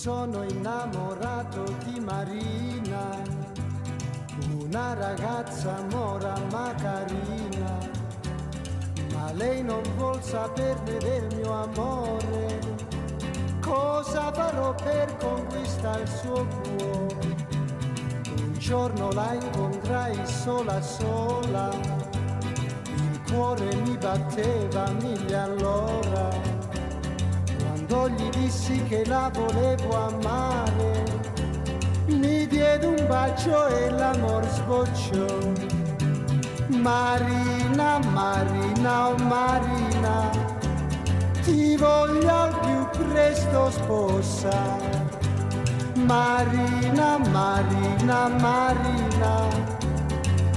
sono innamorato di Marina, una ragazza mora ma carina, ma lei non vuol saperne del mio amore. Cosa farò per conquistare il suo cuore? Un giorno la incontrai sola sola, il cuore mi batteva mille all'ora quando gli dissi che la volevo amare, mi diede un bacio e l'amor sbocciò. Marina, Marina, oh Marina, ti voglio al più presto sposa. Marina, Marina, Marina,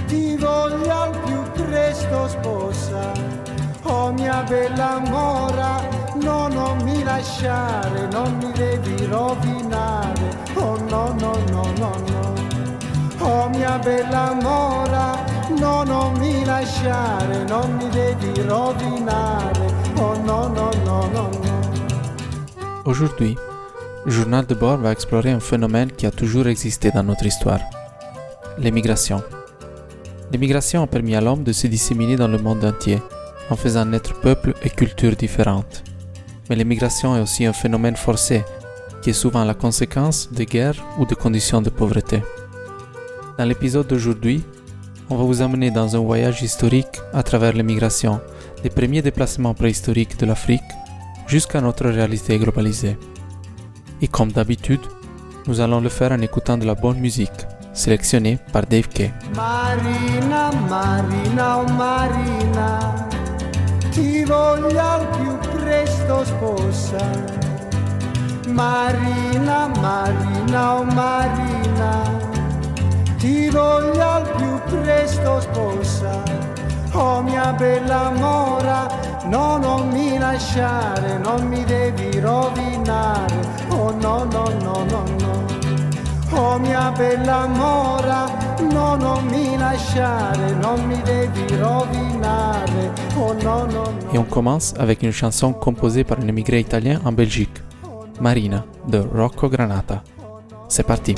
ti voglio al più presto sposa. Oh mia bella mora, no, non mi lasciare, non mi devi rovinare, oh no, no, no, no, no. Oh mia bella mora, no, non mi lasciare, non mi devi rovinare, oh no, no, no, no, no. Aujourd'hui, journal de bord va explorer un phénomène qui a toujours existé dans notre histoire, l'émigration. L'émigration a permis à l'homme de se disséminer dans le monde entier, en faisant naître peuples et cultures différentes mais l'immigration est aussi un phénomène forcé, qui est souvent la conséquence de guerres ou de conditions de pauvreté. Dans l'épisode d'aujourd'hui, on va vous amener dans un voyage historique à travers l'immigration, des premiers déplacements préhistoriques de l'Afrique jusqu'à notre réalité globalisée. Et comme d'habitude, nous allons le faire en écoutant de la bonne musique, sélectionnée par Dave Kay. Marina, Marina, oh Marina, ti voglio più presto sposa. Marina, Marina, oh Marina, ti voglio al più presto sposa. Oh mia bella mora, no, non mi lasciare, non mi devi rovinare. Oh no, no, no, no, no. Oh mia bella mora, Et on commence avec une chanson composée par un émigré italien en Belgique, Marina, de Rocco Granata. C'est parti.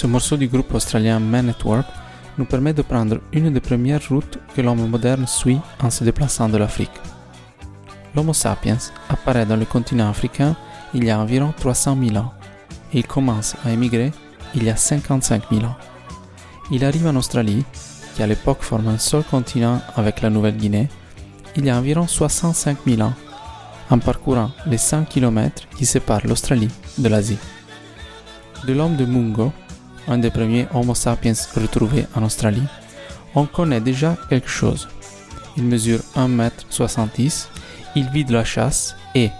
Ce morceau du groupe australien Man at nous permet de prendre une des premières routes que l'homme moderne suit en se déplaçant de l'Afrique. L'Homo sapiens apparaît dans le continent africain il y a environ 300 000 ans et il commence à émigrer il y a 55 000 ans. Il arrive en Australie, qui à l'époque forme un seul continent avec la Nouvelle-Guinée, il y a environ 65 000 ans, en parcourant les 100 km qui séparent l'Australie de l'Asie. De l'homme de Mungo, un des premiers Homo sapiens retrouvés en Australie, on connaît déjà quelque chose. Il mesure 1m70, il vit de la chasse et,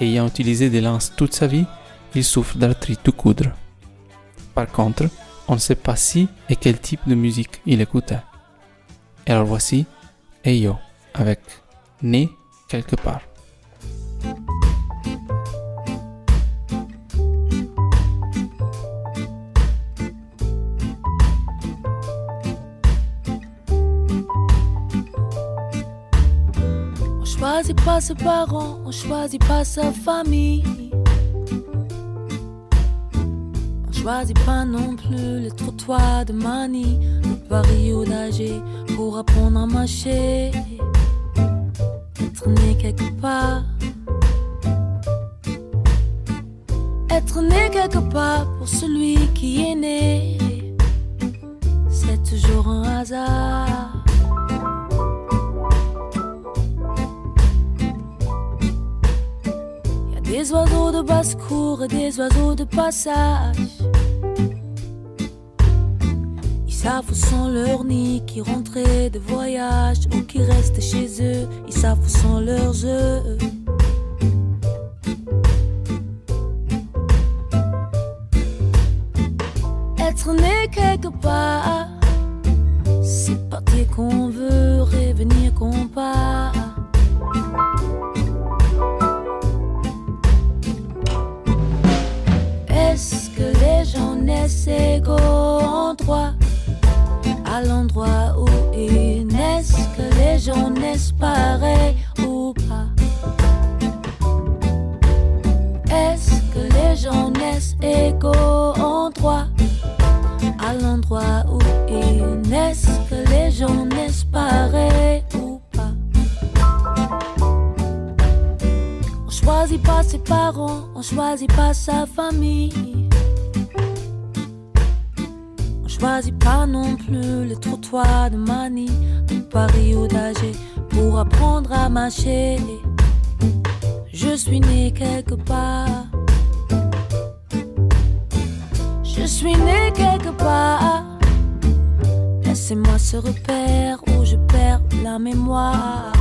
ayant utilisé des lances toute sa vie, il souffre d'arthrite de coudre. Par contre, on ne sait pas si et quel type de musique il écoutait. Et alors voici Eyo avec Né quelque part. Choisit pas ses parents, on choisit pas sa famille. On choisit pas non plus les trottoirs de Mani, le Paris ou d'Agé pour apprendre à marcher. Être né quelque part. Être né quelque part pour celui qui est né, c'est toujours un hasard. Des oiseaux de basse-cour et des oiseaux de passage. Ils savent où sont leurs nids, qui rentraient de voyage ou qui restent chez eux. Ils savent où sont leurs œufs. Est-ce que les gens naissent égaux en droit? À l'endroit où ils naissent Que les gens naissent pareils ou pas? On choisit pas ses parents, on choisit pas sa famille. On choisit pas non plus les trottoirs de Mani, de Paris ou pour apprendre à. Je suis né quelque part. Je suis né quelque part. Laissez-moi ce repère où je perds la mémoire.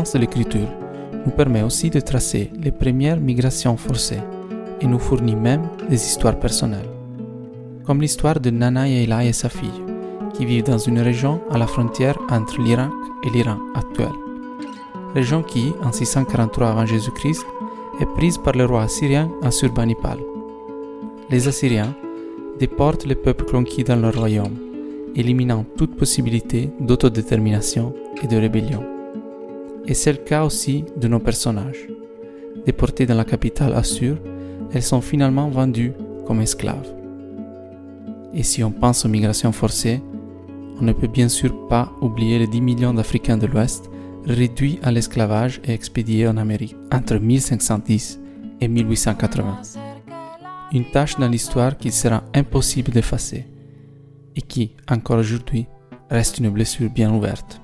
De l'écriture nous permet aussi de tracer les premières migrations forcées et nous fournit même des histoires personnelles, comme l'histoire de Nana Yeila et sa fille, qui vivent dans une région à la frontière entre l'Irak et l'Iran actuel. Région qui, en 643 avant Jésus-Christ, est prise par le roi assyrien Assurbanipal. Les Assyriens déportent les peuples conquis dans leur royaume, éliminant toute possibilité d'autodétermination et de rébellion. Et c'est le cas aussi de nos personnages. Déportés dans la capitale Assur, elles sont finalement vendues comme esclaves. Et si on pense aux migrations forcées, on ne peut bien sûr pas oublier les 10 millions d'Africains de l'Ouest réduits à l'esclavage et expédiés en Amérique entre 1510 et 1880. Une tâche dans l'histoire qu'il sera impossible d'effacer et qui, encore aujourd'hui, reste une blessure bien ouverte.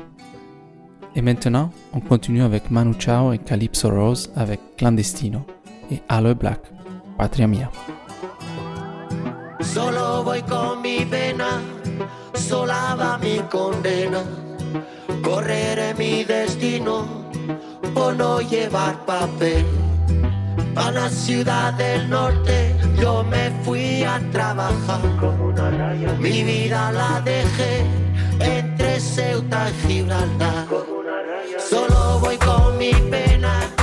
Et maintenant, on continue avec Manu Chao et Calypso Rose avec Clandestino et Aloe Black, Patria Mia. Solo voy con mi pena, sola va mi condena. Correré mi destino por no llevar papel. A la ciudad del norte yo me fui a trabajar. Mi vida la dejé entre Ceuta y Gibraltar. Solo voy con mi pena,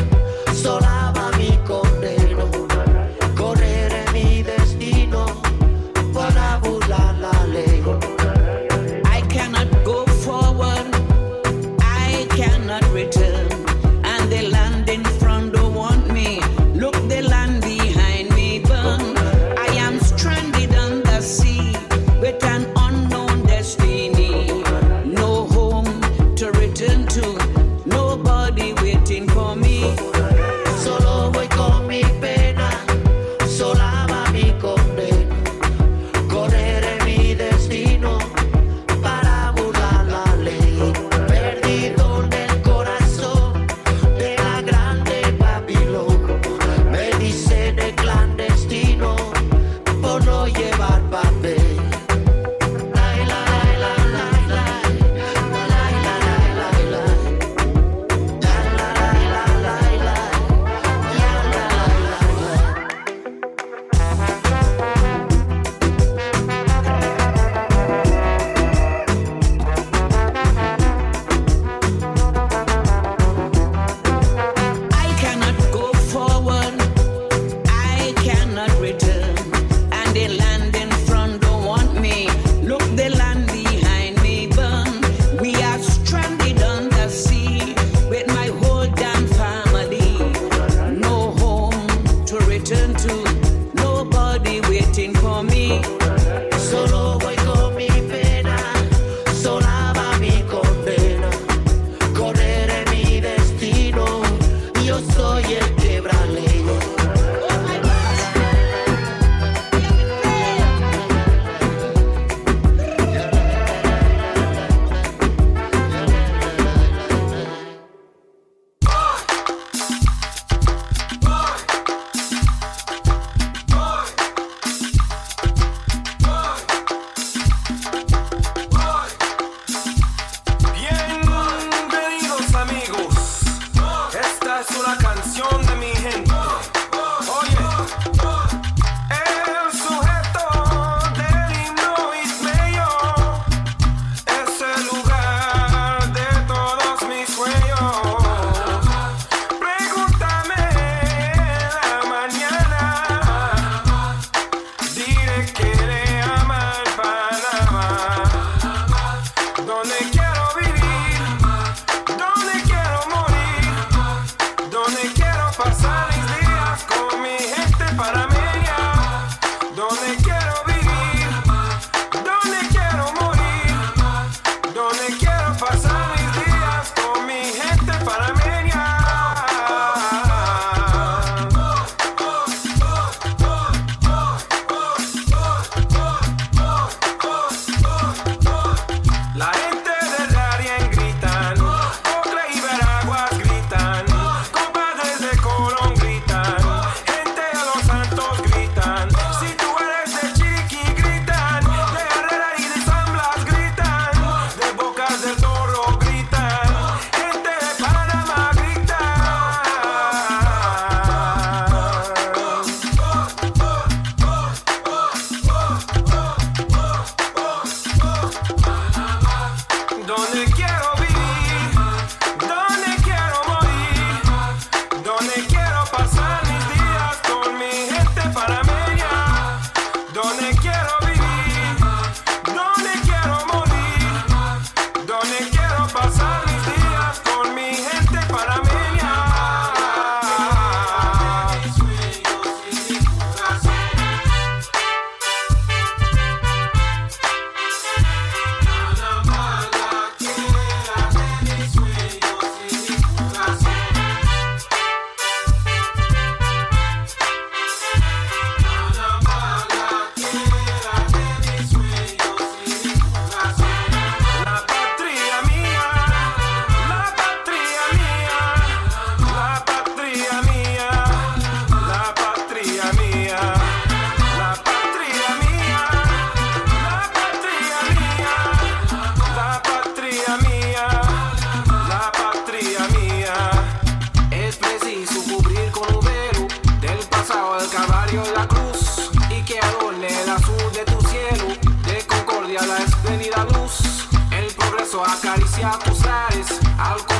la cruz y que adorne el azul de tu cielo, de concordia la espléndida luz, el progreso acaricia tus ares, al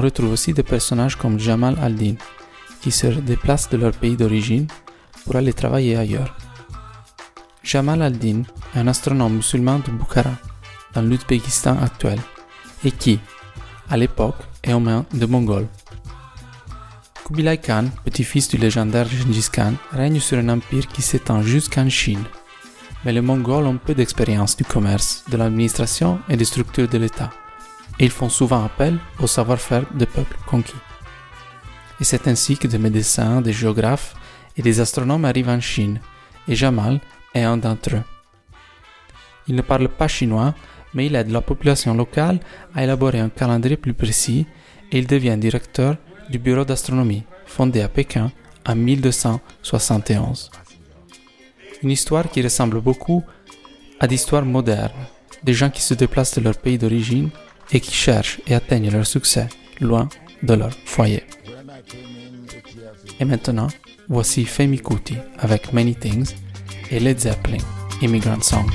on retrouve aussi des personnages comme Jamal al-Din, qui se déplacent de leur pays d'origine pour aller travailler ailleurs. Jamal al-Din est un astronome musulman de Bukhara, dans l'Ouzbékistan actuel, et qui, à l'époque, est aux mains de Mongols. Kubilai Khan, petit-fils du légendaire Gengis Khan, règne sur un empire qui s'étend jusqu'en Chine. Mais les Mongols ont peu d'expérience du commerce, de l'administration et des structures de l'État et ils font souvent appel au savoir-faire des peuples conquis. Et c'est ainsi que des médecins, des géographes et des astronomes arrivent en Chine, et Jamal est un d'entre eux. Il ne parle pas chinois, mais il aide la population locale à élaborer un calendrier plus précis et il devient directeur du bureau d'astronomie fondé à Pékin en 1271. Une histoire qui ressemble beaucoup à d'histoires modernes, des gens qui se déplacent de leur pays d'origine et qui cherchent et atteignent leur succès loin de leur foyer. Et maintenant, voici Femi Kuti avec Many Things et Led Zeppelin, Immigrant Song.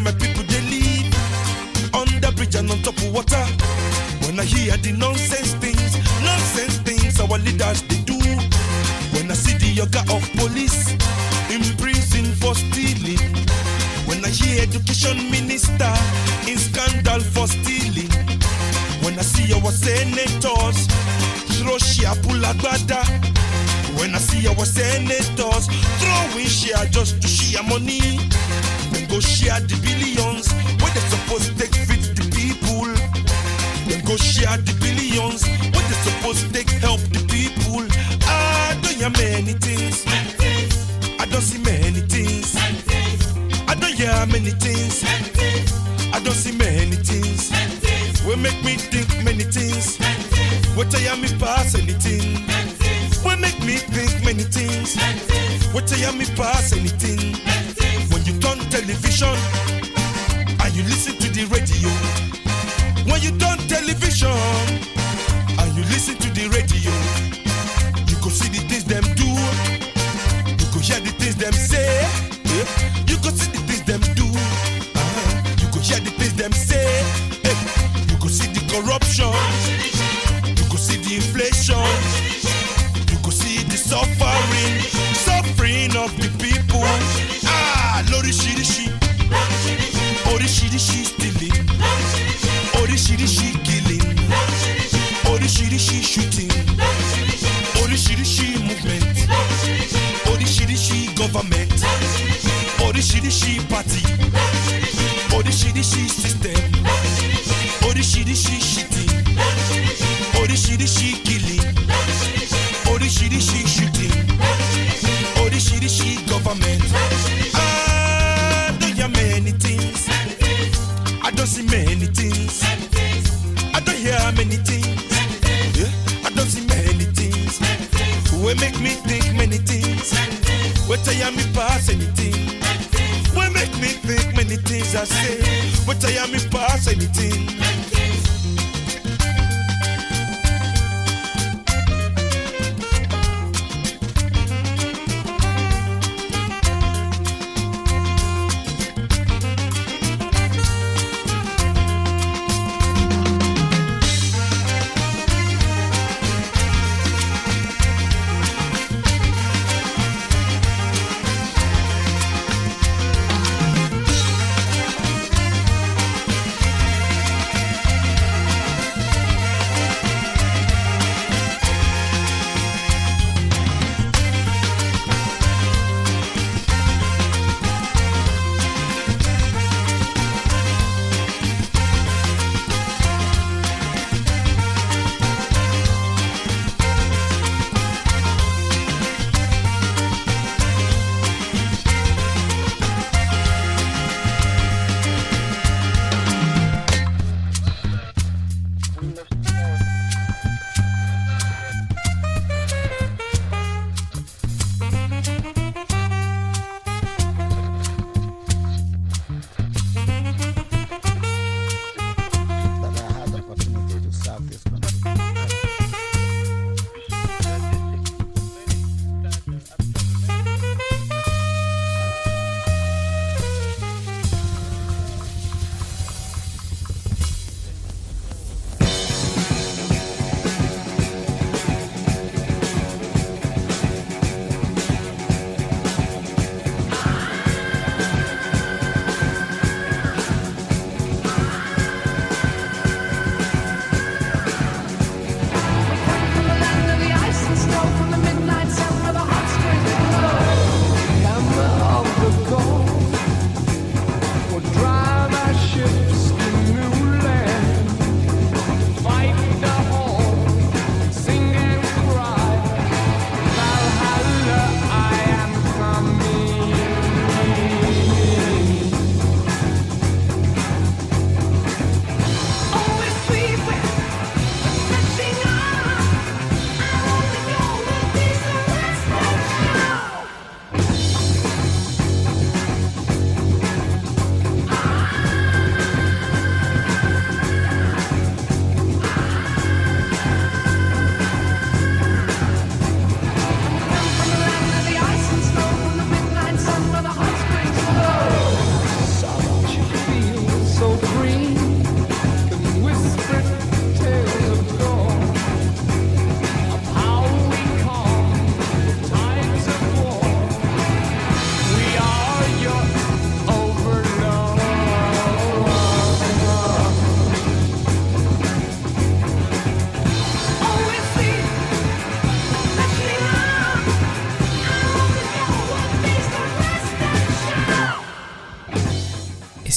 My. しりしき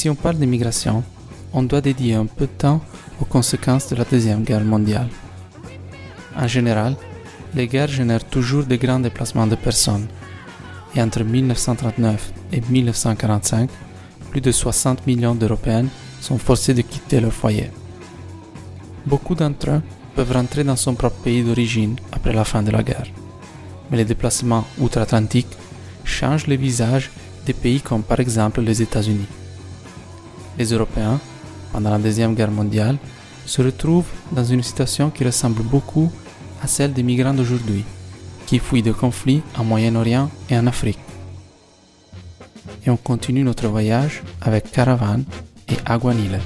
si on parle d'immigration, on doit dédier un peu de temps aux conséquences de la Deuxième Guerre mondiale. En général, les guerres génèrent toujours de grands déplacements de personnes. Et entre 1939 et 1945, plus de 60 millions d'Européens sont forcés de quitter leur foyer. Beaucoup d'entre eux peuvent rentrer dans son propre pays d'origine après la fin de la guerre. Mais les déplacements outre-Atlantique changent le visage des pays comme par exemple les États-Unis. Les Européens, pendant la Deuxième Guerre mondiale, se retrouvent dans une situation qui ressemble beaucoup à celle des migrants d'aujourd'hui, qui fuient de conflits en Moyen-Orient et en Afrique. Et on continue notre voyage avec Caravane et Aguanile.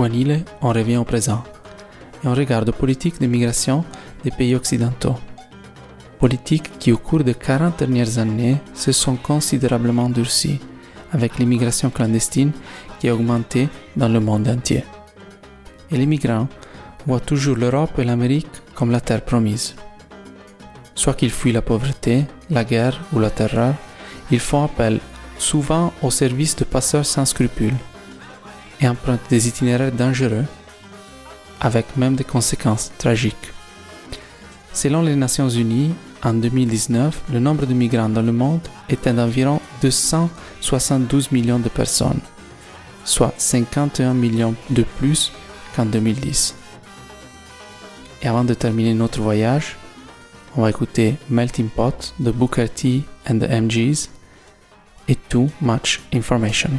Avec Aguanile, on revient au présent et on regarde aux politiques de migration des pays occidentaux. Politiques qui au cours des 40 dernières années se sont considérablement durcies avec l'immigration clandestine qui a augmenté dans le monde entier. Et les migrants voient toujours l'Europe et l'Amérique comme la terre promise. Soit qu'ils fuient la pauvreté, la guerre ou la terreur, ils font appel souvent au service de passeurs sans scrupules et empruntent des itinéraires dangereux, avec même des conséquences tragiques. Selon les Nations Unies, En 2019, le nombre de migrants dans le monde était d'environ 272 millions de personnes, soit 51 millions de plus qu'en 2010. Et avant de terminer notre voyage, on va écouter Melting Pot de Booker T and the MGs et Too Much Information.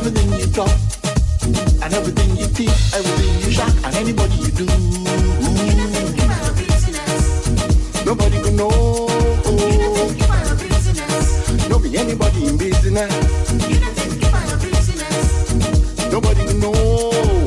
everything you talk, and everything you think, everything you shock, and anybody you do. Nobody don't. Nobody can know. You don't think you are a business. Don't be anybody in business. You don't think you are a business. Nobody can know.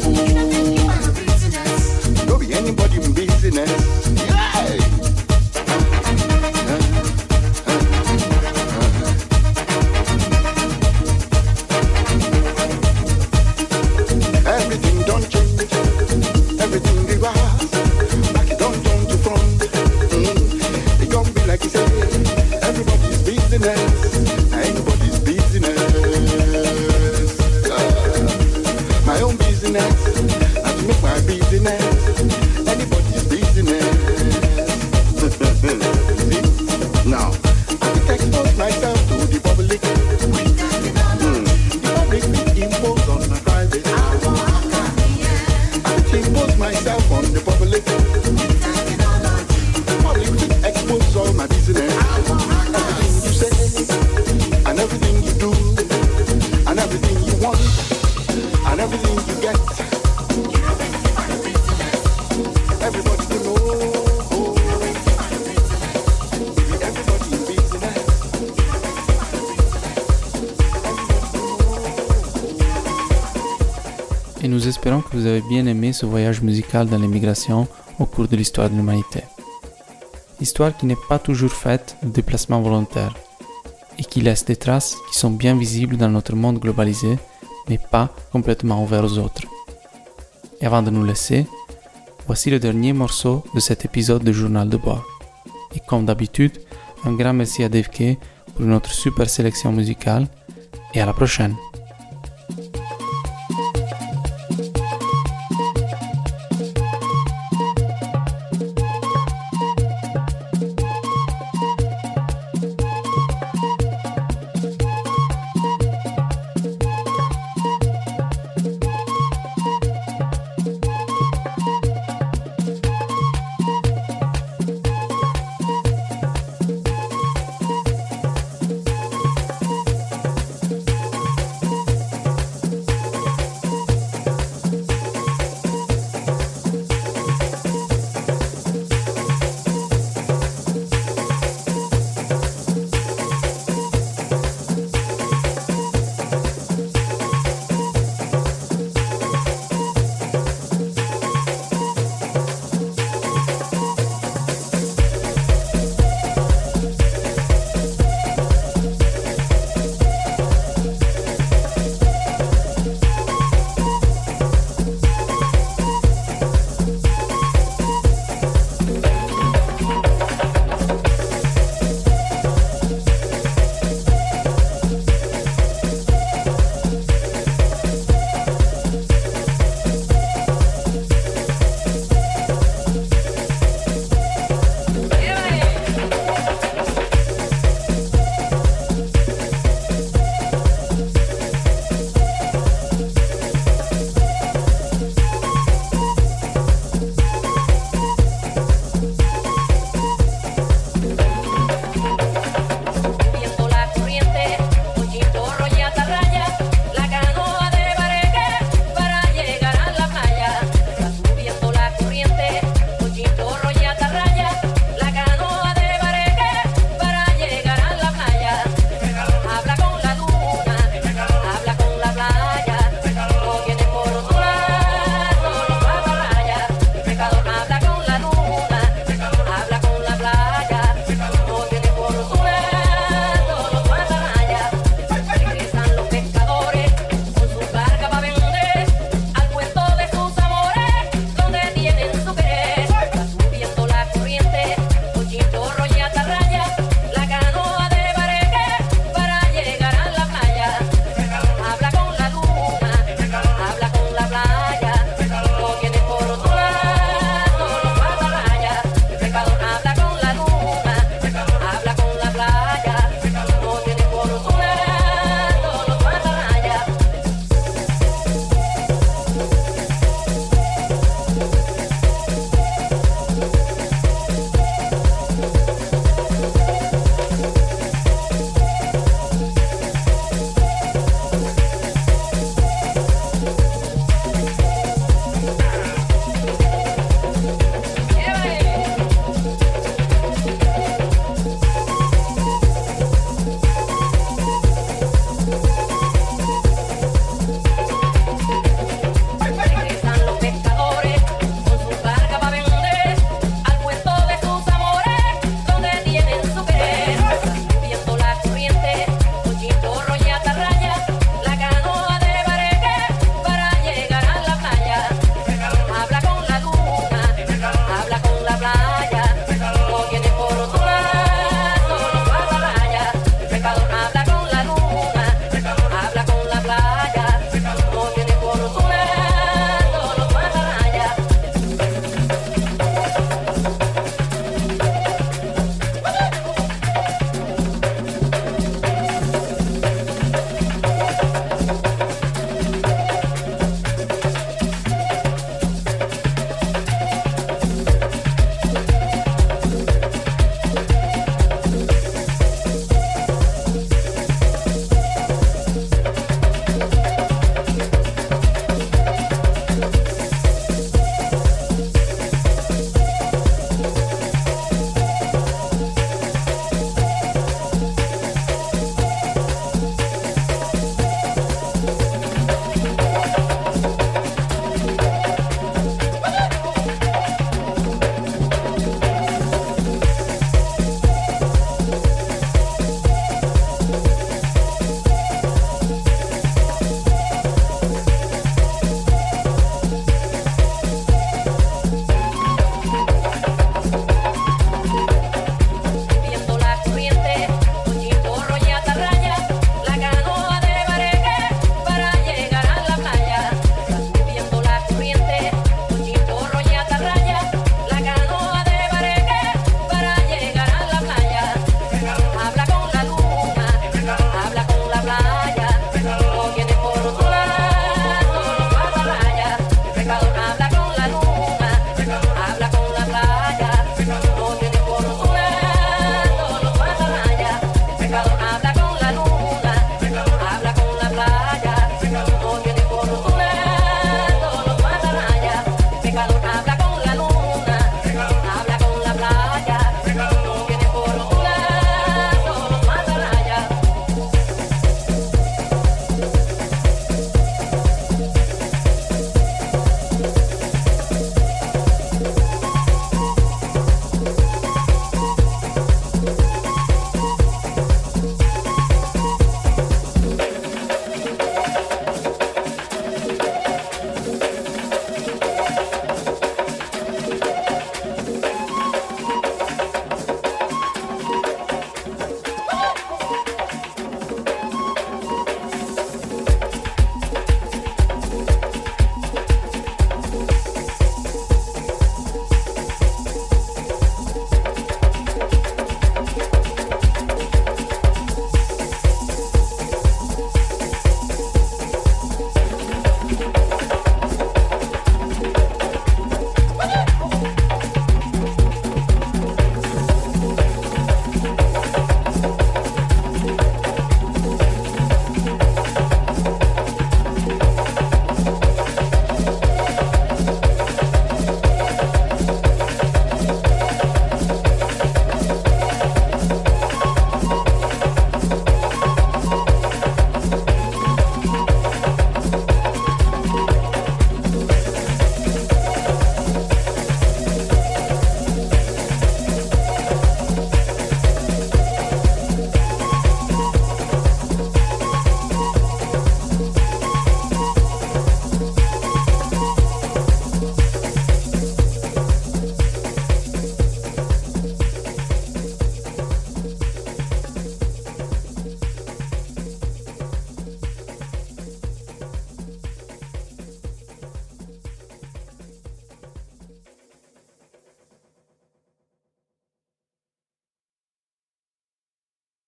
Ce voyage musical dans l'immigration au cours de l'histoire de l'humanité. Histoire qui n'est pas toujours faite de déplacements volontaires et qui laisse des traces qui sont bien visibles dans notre monde globalisé, mais pas complètement ouvert aux autres. Et avant de nous laisser, voici le dernier morceau de cet épisode de Journal de bord. Et comme d'habitude, un grand merci à Dave Kay pour notre super sélection musicale et à la prochaine.